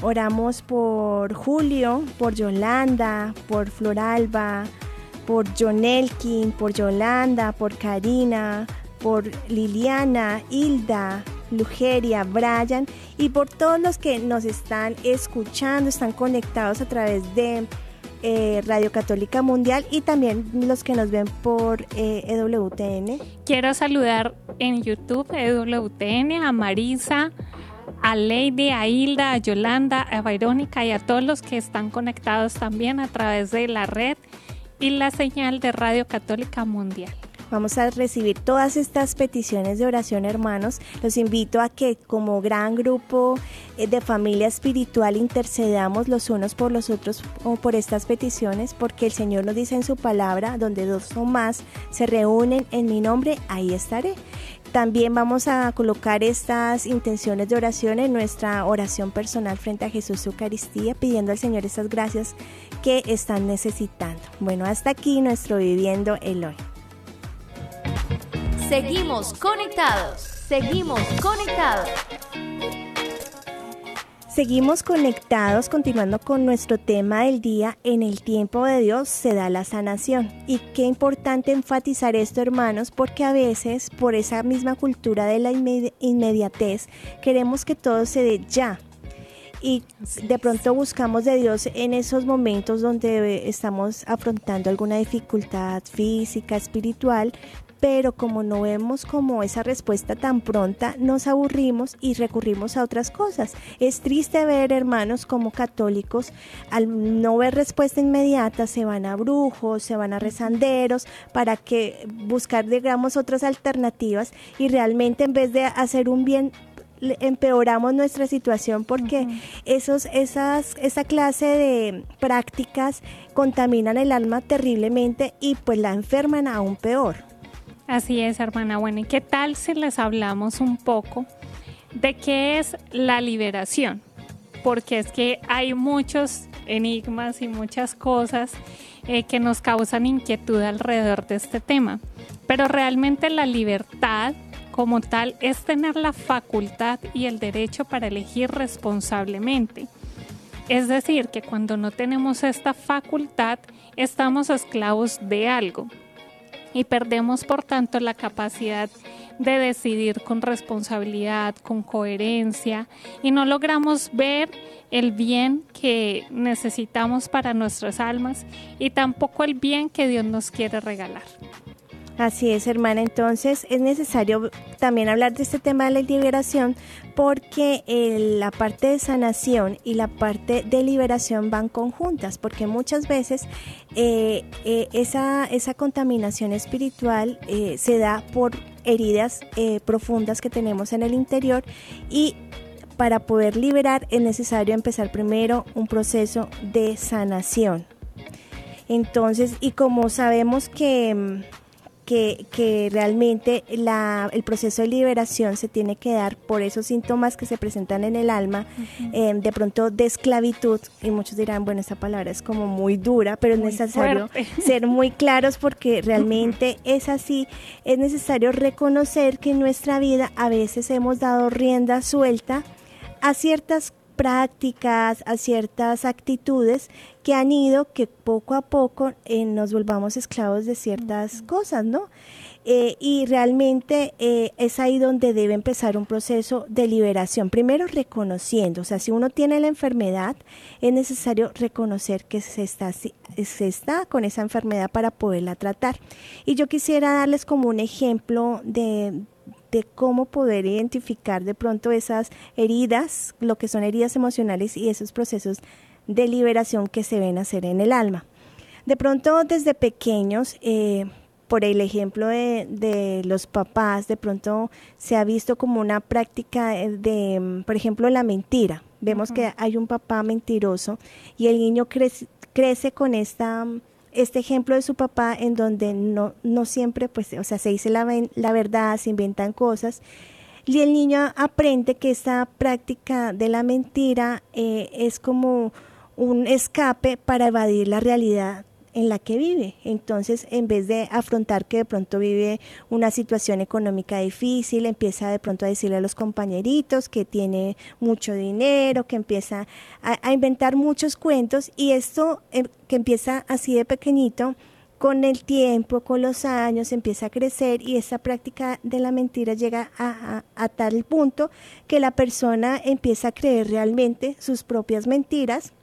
Oramos por Julio, por Yolanda, por Floralba, por John Elkin, por Yolanda, por Karina, por Liliana, Hilda, Lugeria, Brian y por todos los que nos están escuchando, están conectados a través de eh, Radio Católica Mundial y también los que nos ven por EWTN. Eh, e Quiero saludar en YouTube EWTN a Marisa, a Lady, a Hilda, a Yolanda, a Verónica y a todos los que están conectados también a través de la red y la señal de Radio Católica Mundial. Vamos a recibir todas estas peticiones de oración, hermanos. Los invito a que como gran grupo eh, de familia espiritual intercedamos los unos por los otros o por estas peticiones, porque el Señor nos dice en su palabra, donde dos o más se reúnen en mi nombre, ahí estaré. También vamos a colocar estas intenciones de oración en nuestra oración personal frente a Jesús Eucaristía, pidiendo al Señor estas gracias que están necesitando. Bueno, hasta aquí nuestro Viviendo el Hoy. Seguimos conectados, seguimos conectados. Seguimos conectados, continuando con nuestro tema del día, en el tiempo de Dios se da la sanación. Y qué importante enfatizar esto, hermanos, porque a veces por esa misma cultura de la inmediatez queremos que todo se dé ya. Y de pronto buscamos de Dios en esos momentos donde estamos afrontando alguna dificultad física, espiritual, pero como no vemos como esa respuesta tan pronta, nos aburrimos y recurrimos a otras cosas. Es triste ver hermanos como católicos, al no ver respuesta inmediata, se van a brujos, se van a rezanderos para que buscar, digamos, otras alternativas y realmente en vez de hacer un bien empeoramos nuestra situación porque esos, esas, esa clase de prácticas contaminan el alma terriblemente y pues la enferman aún peor. Así es, hermana. Bueno, ¿y qué tal si les hablamos un poco de qué es la liberación? Porque es que hay muchos enigmas y muchas cosas eh, que nos causan inquietud alrededor de este tema. Pero realmente la libertad como tal es tener la facultad y el derecho para elegir responsablemente. Es decir, que cuando no tenemos esta facultad, estamos esclavos de algo y perdemos por tanto la capacidad de decidir con responsabilidad, con coherencia y no logramos ver el bien que necesitamos para nuestras almas y tampoco el bien que Dios nos quiere regalar. Así es, hermana. Entonces es necesario también hablar de este tema de la liberación porque eh, la parte de sanación y la parte de liberación van conjuntas, porque muchas veces eh, eh, esa, esa contaminación espiritual se da por heridas profundas que tenemos en el interior y para poder liberar es necesario empezar primero un proceso de sanación. Entonces, y como sabemos que mm, que, realmente el proceso de liberación se tiene que dar por esos síntomas que se presentan en el alma, em, de pronto de esclavitud, y muchos dirán, bueno, esa palabra es como muy dura, pero es necesario ser muy claros porque realmente es así, es necesario reconocer que en nuestra vida a veces hemos dado rienda suelta a ciertas prácticas, a ciertas actitudes que han ido que poco a poco eh, nos volvamos esclavos de ciertas cosas, ¿no? Eh, y realmente eh, es ahí donde debe empezar un proceso de liberación. Primero reconociendo, o sea, si uno tiene la enfermedad, es necesario reconocer que se está, se está con esa enfermedad para poderla tratar. Y yo quisiera darles como un ejemplo de, de cómo poder identificar de pronto esas heridas, lo que son heridas emocionales y esos procesos de liberación que se ven hacer en el alma. De pronto desde pequeños, eh, por el ejemplo de, los papás, de pronto se ha visto como una práctica de, por ejemplo, la mentira. Vemos que hay un papá mentiroso y el niño crece, crece con esta este ejemplo de su papá en donde no, no siempre, pues, o sea, se dice la, la verdad, se inventan cosas. Y el niño aprende que esta práctica de la mentira eh, es como un escape para evadir la realidad en la que vive. Entonces, en vez de afrontar que de pronto vive una situación económica difícil, empieza de pronto a decirle a los compañeritos que tiene mucho dinero, que empieza a, inventar muchos cuentos y esto eh, que empieza así de pequeñito, con el tiempo, con los años, empieza a crecer y esa práctica de la mentira llega a, tal punto que la persona empieza a creer realmente sus propias mentiras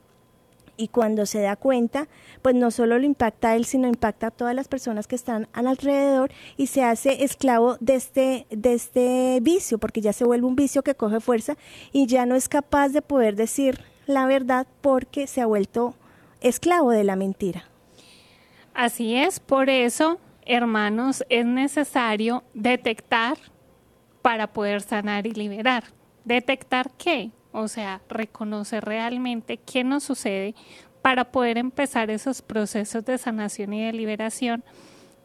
y cuando se da cuenta, pues no solo lo impacta a él, sino impacta a todas las personas que están al alrededor y se hace esclavo de este, de este vicio, porque ya se vuelve un vicio que coge fuerza y ya no es capaz de poder decir la verdad porque se ha vuelto esclavo de la mentira. Así es, por eso hermanos, es necesario detectar para poder sanar y liberar. ¿Detectar qué? O sea, reconocer realmente qué nos sucede para poder empezar esos procesos de sanación y de liberación,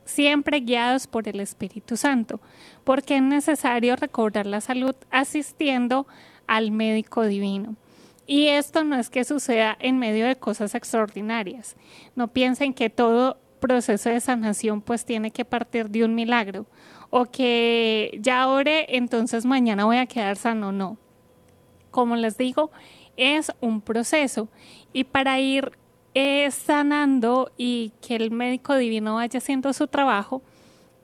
siempre guiados por el Espíritu Santo, porque es necesario recobrar la salud asistiendo al médico divino. Y esto no es que suceda en medio de cosas extraordinarias. No piensen que todo proceso de sanación pues tiene que partir de un milagro o que ya ore, entonces mañana voy a quedar sano. No. Como les digo, es un proceso y para ir eh, sanando y que el médico divino vaya haciendo su trabajo,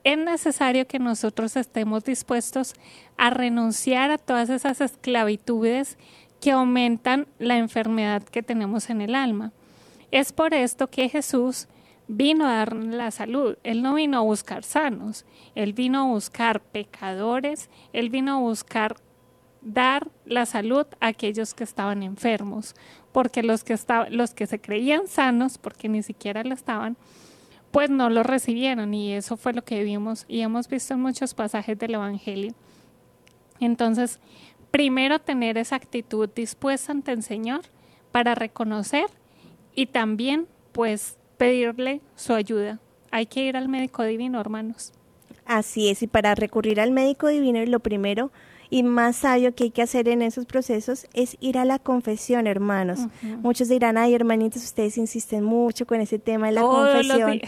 es necesario que nosotros estemos dispuestos a renunciar a todas esas esclavitudes que aumentan la enfermedad que tenemos en el alma. Es por esto que Jesús vino a dar la salud. Él no vino a buscar sanos, él vino a buscar pecadores, él vino a buscar dar la salud a aquellos que estaban enfermos, porque los que, los que se creían sanos, porque ni siquiera lo estaban, pues no lo recibieron y eso fue lo que vimos y hemos visto en muchos pasajes del Evangelio. Entonces, primero tener esa actitud dispuesta ante el Señor para reconocer y también pues pedirle su ayuda. Hay que ir al médico divino, hermanos. Así es, y para recurrir al médico divino lo primero y más sabio que hay que hacer en esos procesos es ir a la confesión, hermanos. Muchos dirán, ay, hermanitos, ustedes insisten mucho con ese tema de la confesión.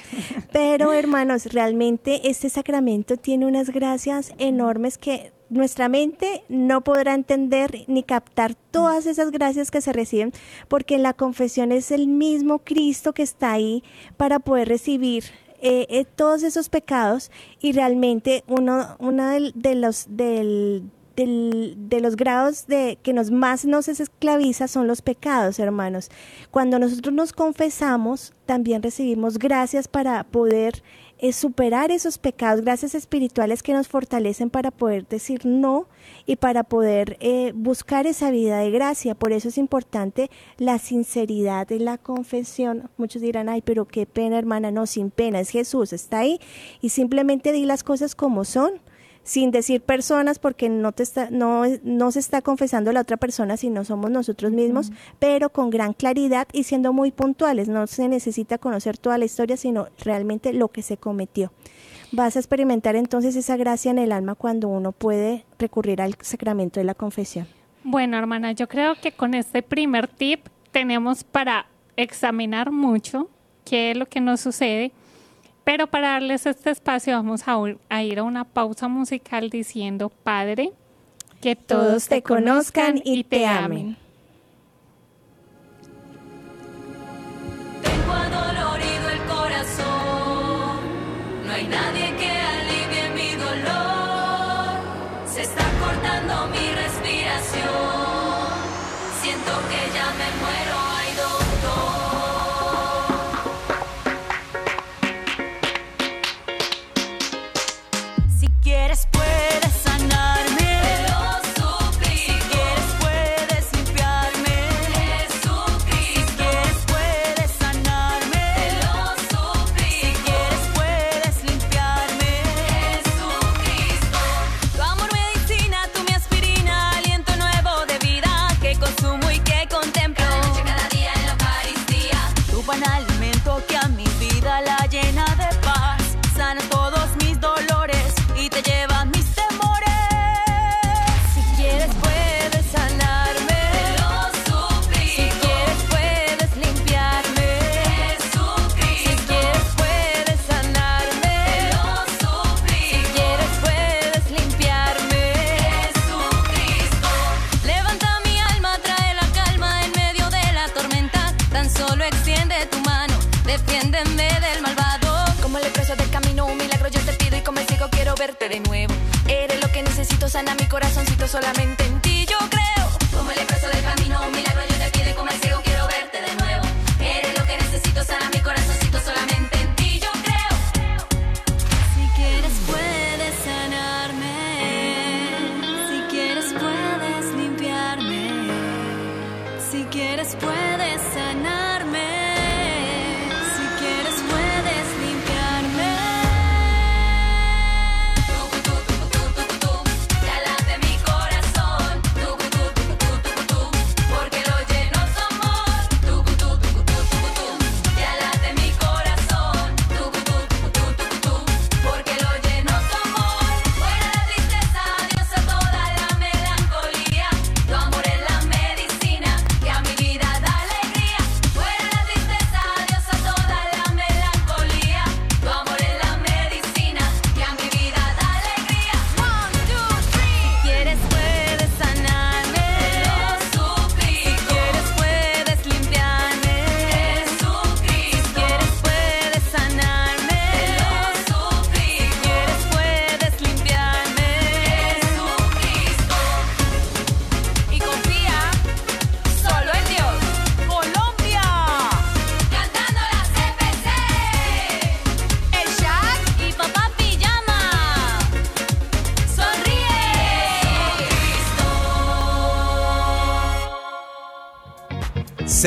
Pero, hermanos, realmente este sacramento tiene unas gracias enormes que nuestra mente no podrá entender ni captar todas esas gracias que se reciben, porque en la confesión es el mismo Cristo que está ahí para poder recibir eh, eh, todos esos pecados y realmente uno, uno de, los del, de los grados de que nos más nos esclaviza son los pecados, hermanos. Cuando nosotros nos confesamos, también recibimos gracias para poder es superar esos pecados, gracias espirituales que nos fortalecen para poder decir no y para poder eh, buscar esa vida de gracia. Por eso es importante la sinceridad de la confesión. Muchos dirán, ay, pero qué pena, hermana. No, sin pena, es Jesús, está ahí y simplemente di las cosas como son sin decir personas porque no te está no no se está confesando la otra persona sino somos nosotros mismos pero con gran claridad y siendo muy puntuales. No se necesita conocer toda la historia sino realmente lo que se cometió. Vas a experimentar entonces esa gracia en el alma cuando uno puede recurrir al sacramento de la confesión. Bueno hermana yo creo que con este primer tip tenemos para examinar mucho qué es lo que nos sucede pero para darles este espacio vamos a, ir a una pausa musical diciendo, Padre, que todos te conozcan y te amen.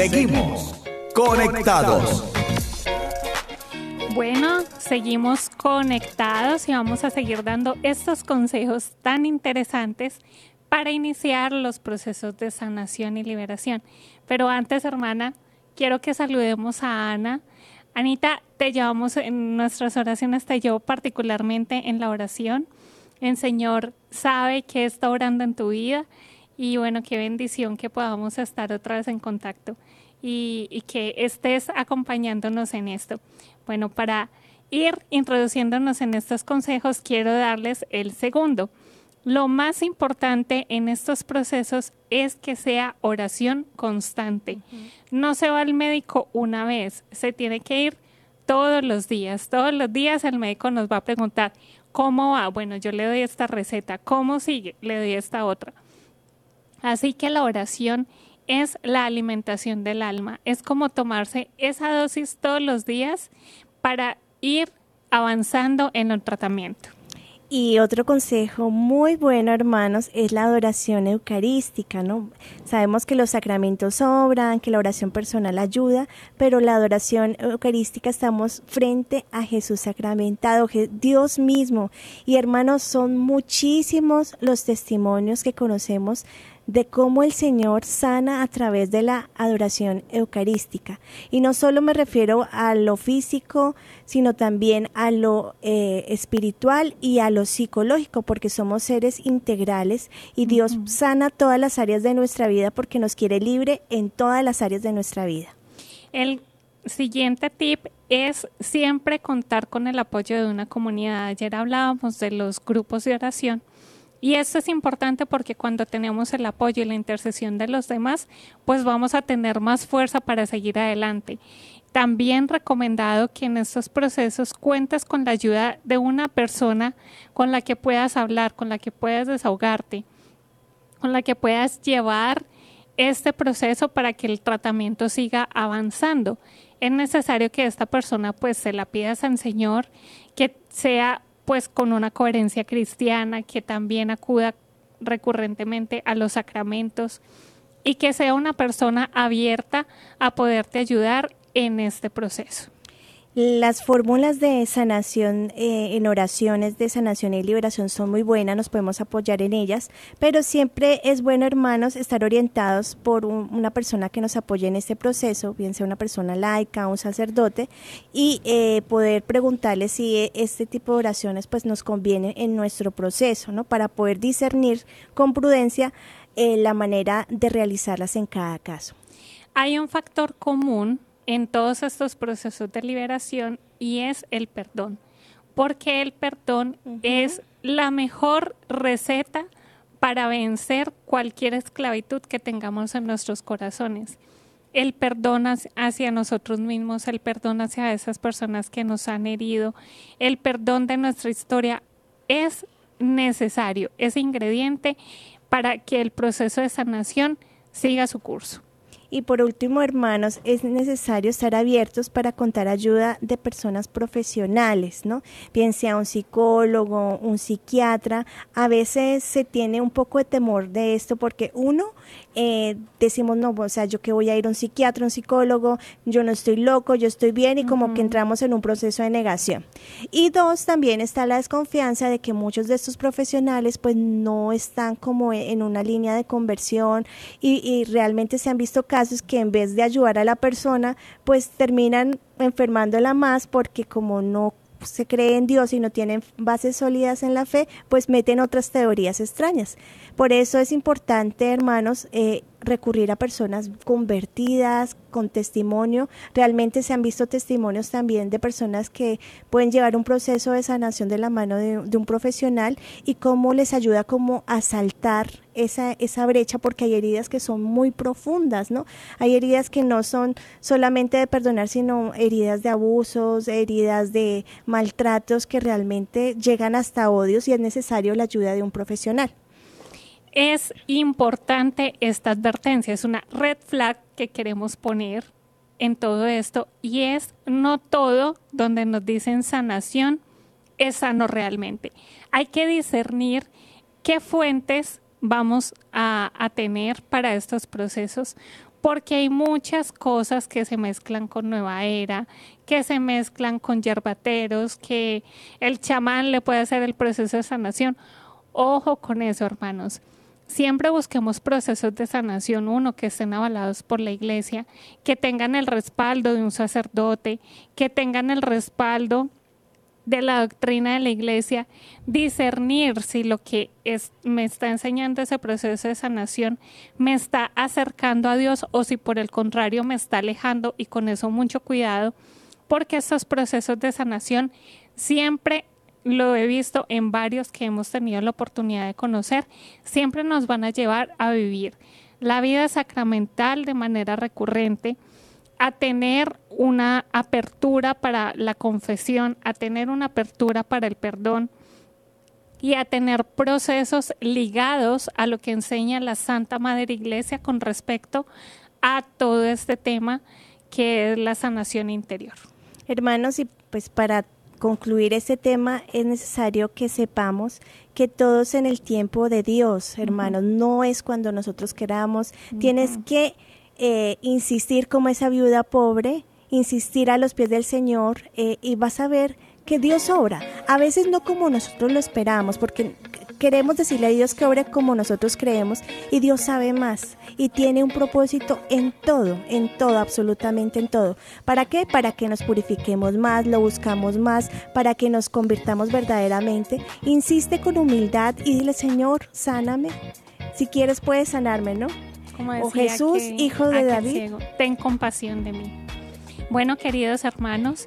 Seguimos conectados. Bueno, seguimos conectados y vamos a seguir dando estos consejos tan interesantes para iniciar los procesos de sanación y liberación. Pero antes, hermana, quiero que saludemos a Ana. Anita, te llevamos en nuestras oraciones, te llevo particularmente en la oración. El Señor sabe que está orando en tu vida y bueno, qué bendición que podamos estar otra vez en contacto y, y que estés acompañándonos en esto. Bueno, para ir introduciéndonos en estos consejos, quiero darles el segundo. Lo más importante en estos procesos es que sea oración constante. No se va al médico una vez, se tiene que ir todos los días. Todos los días el médico nos va a preguntar, ¿cómo va? Bueno, yo le doy esta receta, ¿cómo sigue? Le doy esta otra. Así que la oración es la alimentación del alma, es como tomarse esa dosis todos los días para ir avanzando en el tratamiento. Y otro consejo muy bueno, hermanos, es la adoración eucarística, ¿no? Sabemos que los sacramentos sobran, que la oración personal ayuda, pero la adoración eucarística estamos frente a Jesús sacramentado, Dios mismo. Y hermanos, son muchísimos los testimonios que conocemos de cómo el Señor sana a través de la adoración eucarística. Y no solo me refiero a lo físico, sino también a lo eh, espiritual y a lo psicológico, porque somos seres integrales y Dios sana todas las áreas de nuestra vida porque nos quiere libre en todas las áreas de nuestra vida. El siguiente tip es siempre contar con el apoyo de una comunidad. Ayer hablábamos de los grupos de oración y esto es importante porque cuando tenemos el apoyo y la intercesión de los demás, pues vamos a tener más fuerza para seguir adelante. También recomendado que en estos procesos cuentes con la ayuda de una persona con la que puedas hablar, con la que puedas desahogarte, con la que puedas llevar este proceso para que el tratamiento siga avanzando. Es necesario que esta persona pues se la pidas al Señor, que sea pues con una coherencia cristiana, que también acuda recurrentemente a los sacramentos y que sea una persona abierta a poderte ayudar en este proceso. Las fórmulas de sanación eh, en oraciones de sanación y liberación son muy buenas, nos podemos apoyar en ellas, pero siempre es bueno, hermanos, estar orientados por una persona que nos apoye en este proceso, bien sea una persona laica, un sacerdote, y eh, poder preguntarle si este tipo de oraciones pues nos conviene en nuestro proceso, ¿no? Para poder discernir con prudencia eh, la manera de realizarlas en cada caso. Hay un factor común en todos estos procesos de liberación y es el perdón, porque el perdón es la mejor receta para vencer cualquier esclavitud que tengamos en nuestros corazones. El perdón hacia nosotros mismos, el perdón hacia esas personas que nos han herido, el perdón de nuestra historia es necesario, es ingrediente para que el proceso de sanación siga su curso. Y por último, hermanos, es necesario estar abiertos para contar ayuda de personas profesionales, ¿no? Bien sea un psicólogo, un psiquiatra. A veces se tiene un poco de temor de esto porque uno eh, decimos, no, o sea, yo que voy a ir a un psiquiatra, un psicólogo, yo no estoy loco, yo estoy bien y como que entramos en un proceso de negación. Y dos, también está la desconfianza de que muchos de estos profesionales pues no están como en una línea de conversión y, y realmente se han visto casos que en vez de ayudar a la persona pues terminan enfermándola más porque como no se cree en Dios y no tienen bases sólidas en la fe, pues meten otras teorías extrañas. Por eso es importante, hermanos, eh, recurrir a personas convertidas, con testimonio. Realmente se han visto testimonios también de personas que pueden llevar un proceso de sanación de la mano de, un profesional y cómo les ayuda como a saltar esa, esa brecha porque hay heridas que son muy profundas, ¿no? Hay heridas que no son solamente de perdonar, sino heridas de abusos, heridas de maltratos que realmente llegan hasta odios y es necesario la ayuda de un profesional es importante esta advertencia, es una red flag que queremos poner en todo esto y es no todo donde nos dicen sanación es sano realmente. Hay que discernir qué fuentes vamos a, a tener para estos procesos porque hay muchas cosas que se mezclan con Nueva Era, que se mezclan con yerbateros, que el chamán le puede hacer el proceso de sanación. Ojo con eso, hermanos. Siempre busquemos procesos de sanación, uno, que estén avalados por la iglesia, que tengan el respaldo de un sacerdote, que tengan el respaldo de la doctrina de la iglesia, discernir si lo que es, me está enseñando ese proceso de sanación me está acercando a Dios o si por el contrario me está alejando y con eso mucho cuidado, porque estos procesos de sanación siempre lo he visto en varios que hemos tenido la oportunidad de conocer, siempre nos van a llevar a vivir la vida sacramental de manera recurrente, a tener una apertura para la confesión, a tener una apertura para el perdón y a tener procesos ligados a lo que enseña la Santa Madre Iglesia con respecto a todo este tema que es la sanación interior. Hermanos, y pues para concluir este tema es necesario que sepamos que todos en el tiempo de Dios, hermanos, no es cuando nosotros queramos, tienes que eh, insistir como esa viuda pobre, insistir a los pies del Señor eh, y vas a ver que Dios obra. A veces no como nosotros lo esperamos, porque queremos decirle a Dios que obre como nosotros creemos y Dios sabe más y tiene un propósito en todo, en todo, absolutamente en todo. ¿Para qué? Para que nos purifiquemos más, lo buscamos más, para que nos convirtamos verdaderamente. Insiste con humildad y dile, Señor, sáname. Si quieres puedes sanarme, ¿no? o Jesús, hijo de David, ten compasión de mí. Bueno, queridos hermanos,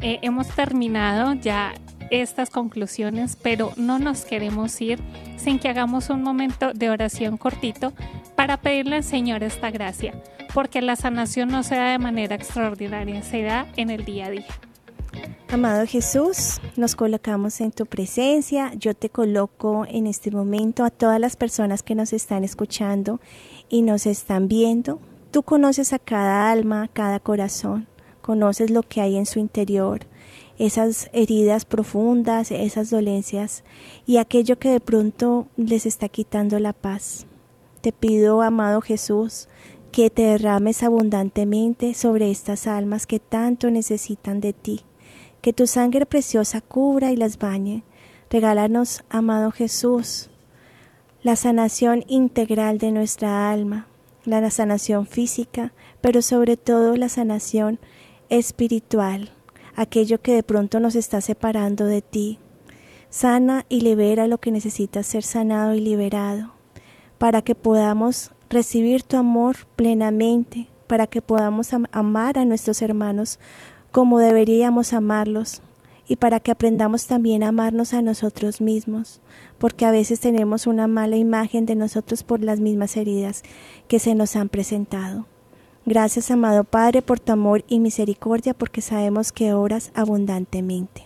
eh, hemos terminado ya estas conclusiones, pero no nos queremos ir sin que hagamos un momento de oración cortito para pedirle al Señor esta gracia, porque la sanación no se da de manera extraordinaria, se da en el día a día. Amado Jesús, nos colocamos en tu presencia. Yo te coloco en este momento a todas las personas que nos están escuchando y nos están viendo. Tú conoces a cada alma, cada corazón, conoces lo que hay en su interior, esas heridas profundas, esas dolencias y aquello que de pronto les está quitando la paz. Te pido, amado Jesús, que te derrames abundantemente sobre estas almas que tanto necesitan de ti, que tu sangre preciosa cubra y las bañe. Regálanos, amado Jesús, la sanación integral de nuestra alma, la sanación física, pero sobre todo la sanación espiritual, aquello que de pronto nos está separando de ti. Sana y libera lo que necesita ser sanado y liberado, para que podamos recibir tu amor plenamente, para que podamos amar a nuestros hermanos como deberíamos amarlos, y para que aprendamos también a amarnos a nosotros mismos, porque a veces tenemos una mala imagen de nosotros por las mismas heridas que se nos han presentado. Gracias, amado Padre, por tu amor y misericordia, porque sabemos que oras abundantemente.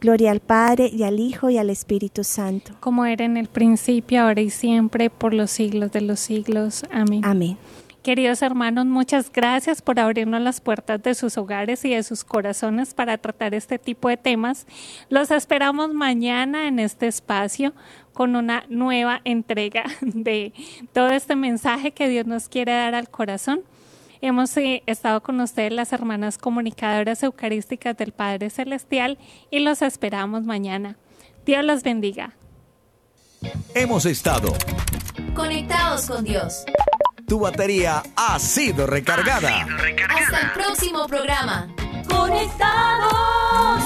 Gloria al Padre y al Hijo y al Espíritu Santo. Como era en el principio, ahora y siempre, por los siglos de los siglos. Amén. Amén. Queridos hermanos, muchas gracias por abrirnos las puertas de sus hogares y de sus corazones para tratar este tipo de temas. Los esperamos mañana en este espacio con una nueva entrega de todo este mensaje que Dios nos quiere dar al corazón. Hemos eh, estado con ustedes las hermanas comunicadoras eucarísticas del Padre Celestial y los esperamos mañana. Dios los bendiga. Hemos estado conectados con Dios tu batería ha sido recargada. Hasta el próximo programa. Conectados.